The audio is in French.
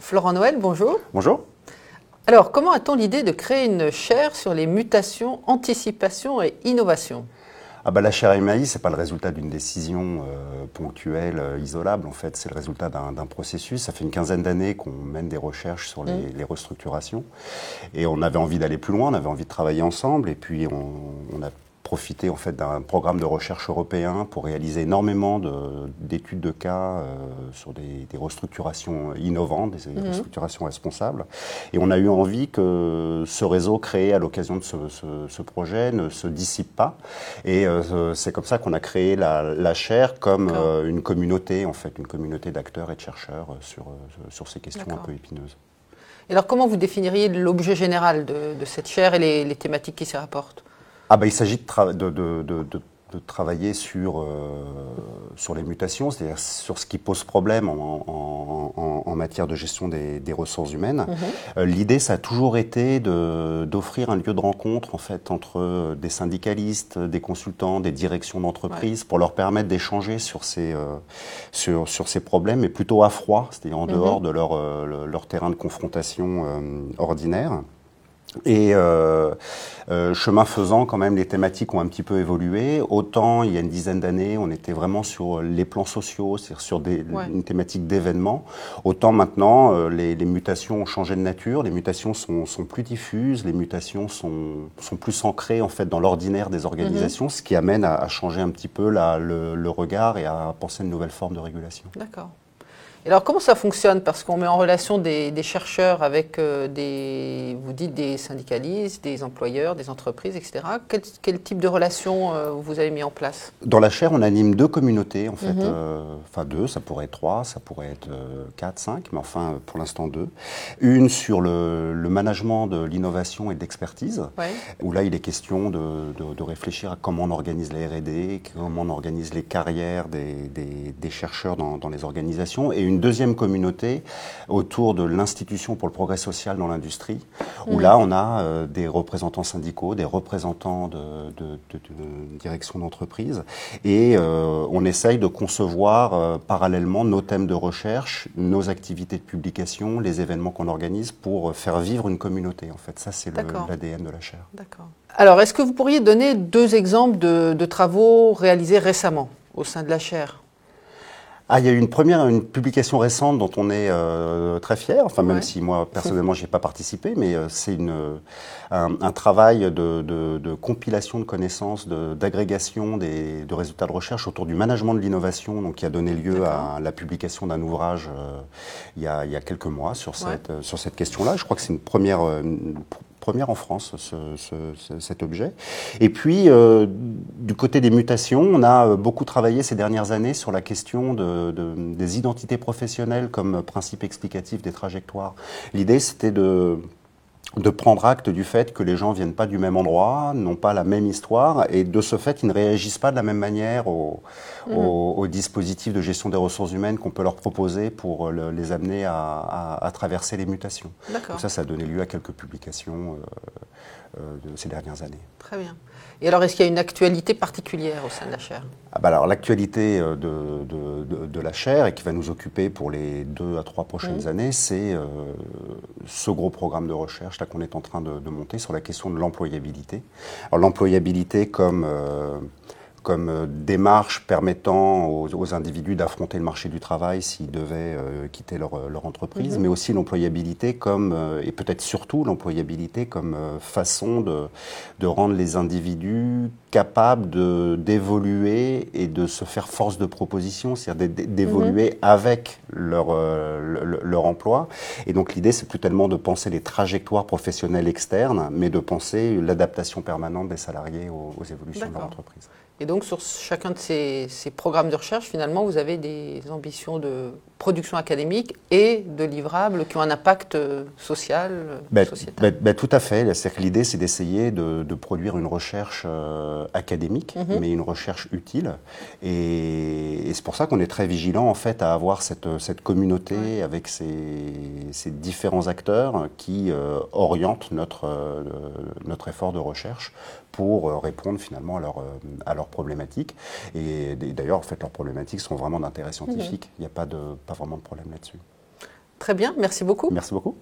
Florent Noël, bonjour. Bonjour. Alors, comment a-t-on l'idée de créer une chaire sur les mutations, anticipation et innovation ah bah, la chaire MAI, ce n'est pas le résultat d'une décision euh, ponctuelle, euh, isolable. En fait, c'est le résultat d'un processus. Ça fait une quinzaine d'années qu'on mène des recherches sur les, mmh. les, restructurations. Et on avait envie d'aller plus loin, on avait envie de travailler ensemble. Et puis, on, on a profiter en fait d'un programme de recherche européen pour réaliser énormément d'études de, cas euh, sur des, restructurations innovantes, des mhm. restructurations responsables. Et on a eu envie que ce réseau créé à l'occasion de ce, projet ne se dissipe pas. Et euh, c'est comme ça qu'on a créé la, chaire comme euh, une communauté, en fait, une communauté d'acteurs et de chercheurs sur, sur ces questions un peu épineuses. Et alors comment vous définiriez l'objet général de, cette chaire et les, les thématiques qui s'y rapportent? Ah bah, il s'agit de, de, travailler sur, euh, sur les mutations, c'est-à-dire sur ce qui pose problème en, matière de gestion des, ressources humaines. Mhm. Euh, l'idée, ça a toujours été d'offrir un lieu de rencontre en fait, entre des syndicalistes, des consultants, des directions d'entreprise, pour leur permettre d'échanger sur, ces euh, sur, sur, ces problèmes, mais plutôt à froid, c'est-à-dire en mhm. dehors de leur, leur terrain de confrontation ordinaire. Et euh, euh, chemin faisant, quand même, les thématiques ont un petit peu évolué. Autant il y a une dizaine d'années, on était vraiment sur les plans sociaux, c'est-à-dire sur des, une thématique d'événements. Autant maintenant, euh, les, les, mutations ont changé de nature, les mutations sont, sont plus diffuses, les mutations sont, sont, plus ancrées en fait dans l'ordinaire des organisations, mhm. ce qui amène à, à, changer un petit peu la, le, le regard et à penser une nouvelle forme de régulation. D'accord alors comment ça fonctionne? Parce qu'on met en relation des, chercheurs avec euh, des, vous dites des syndicalistes, des employeurs, des entreprises, etc. Quel, type de relation euh, vous avez mis en place? Dans la chaire, on anime deux communautés, en fait. Mhm. Euh, enfin deux, ça pourrait être trois, ça pourrait être quatre, cinq, mais enfin pour l'instant deux. Une sur le, management de l'innovation et de l'expertise, où là il est question de, réfléchir à comment on organise la R&D, comment on organise les carrières des, chercheurs dans, dans les organisations, et une deuxième communauté autour de l'institution pour le progrès social dans l'industrie, où là, on a euh, des représentants syndicaux, des représentants de, direction d'entreprise, et euh, on essaye de concevoir euh, parallèlement nos thèmes de recherche, nos activités de publication, les événements qu'on organise pour faire vivre une communauté. En fait, ça, c'est l'ADN de la chaire. D'accord. Alors, est-ce que vous pourriez donner deux exemples de, de travaux réalisés récemment au sein de la chaire? Ah, il y a eu une première, une publication récente dont on est euh, très fier. Enfin, même si moi personnellement n'y ai pas participé, mais euh, c'est une un, travail de, compilation de connaissances, d'agrégation des de résultats de recherche autour du management de l'innovation, donc qui a donné lieu à la publication d'un ouvrage euh, il, y a, il, y a, quelques mois sur cette sur cette question-là. Je crois que c'est une première première en France, cet objet. Et puis, euh, du côté des mutations, on a euh, beaucoup travaillé ces dernières années sur la question de, des identités professionnelles comme principe explicatif des trajectoires. L'idée, c'était de de prendre acte du fait que les gens viennent pas du même endroit, n'ont pas la même histoire, et de ce fait, ils ne réagissent pas de la même manière aux au, mhm. dispositifs de gestion des ressources humaines qu'on peut leur proposer pour les amener à, traverser les mutations. Donc ça, ça a donné lieu à quelques publications euh, euh, de ces dernières années. Très bien. Et alors, est-ce qu'il y a une actualité particulière au sein de la chaire? Ah bah alors l'actualité euh, de, de, de, la chaire et qui va nous occuper pour les deux à trois prochaines mmh. années, c'est euh, ce gros programme de recherche là qu'on est en train de, monter sur la question de l'employabilité. Alors l'employabilité comme euh, comme euh, démarche permettant aux, individus d'affronter le marché du travail s'ils devaient euh, quitter leur, euh, leur entreprise, mhm. mais aussi l'employabilité comme, et peut-être surtout l'employabilité comme façon de, de, rendre les individus capables d'évoluer et de se faire force de proposition, c'est-à-dire d'évoluer mhm. avec leur, leur emploi. Et donc l'idée, c'est plus tellement de penser les trajectoires professionnelles externes, mais de penser l'adaptation permanente des salariés aux, aux évolutions de l'entreprise. donc sur chacun de ces, ces, programmes de recherche, finalement, vous avez des ambitions de production académique et de livrables qui ont un impact euh, social, ben, sociétal. Ben, ben, tout à fait. L'idée, c'est d'essayer de, de, produire une recherche euh, académique, mm -hmm. mais une recherche utile. Et, et c'est pour ça qu'on est très vigilant, en fait, à avoir cette, cette communauté ouais. avec ces, ces, différents acteurs qui euh, orientent notre, euh, notre effort de recherche pour euh, répondre finalement à leurs euh, à leur problématiques. Et, d'ailleurs, en fait, leurs problématiques sont vraiment d'intérêt scientifique. Mhm. Il n'y a pas, de, pas vraiment de problème là-dessus. Très bien, merci beaucoup. Merci beaucoup.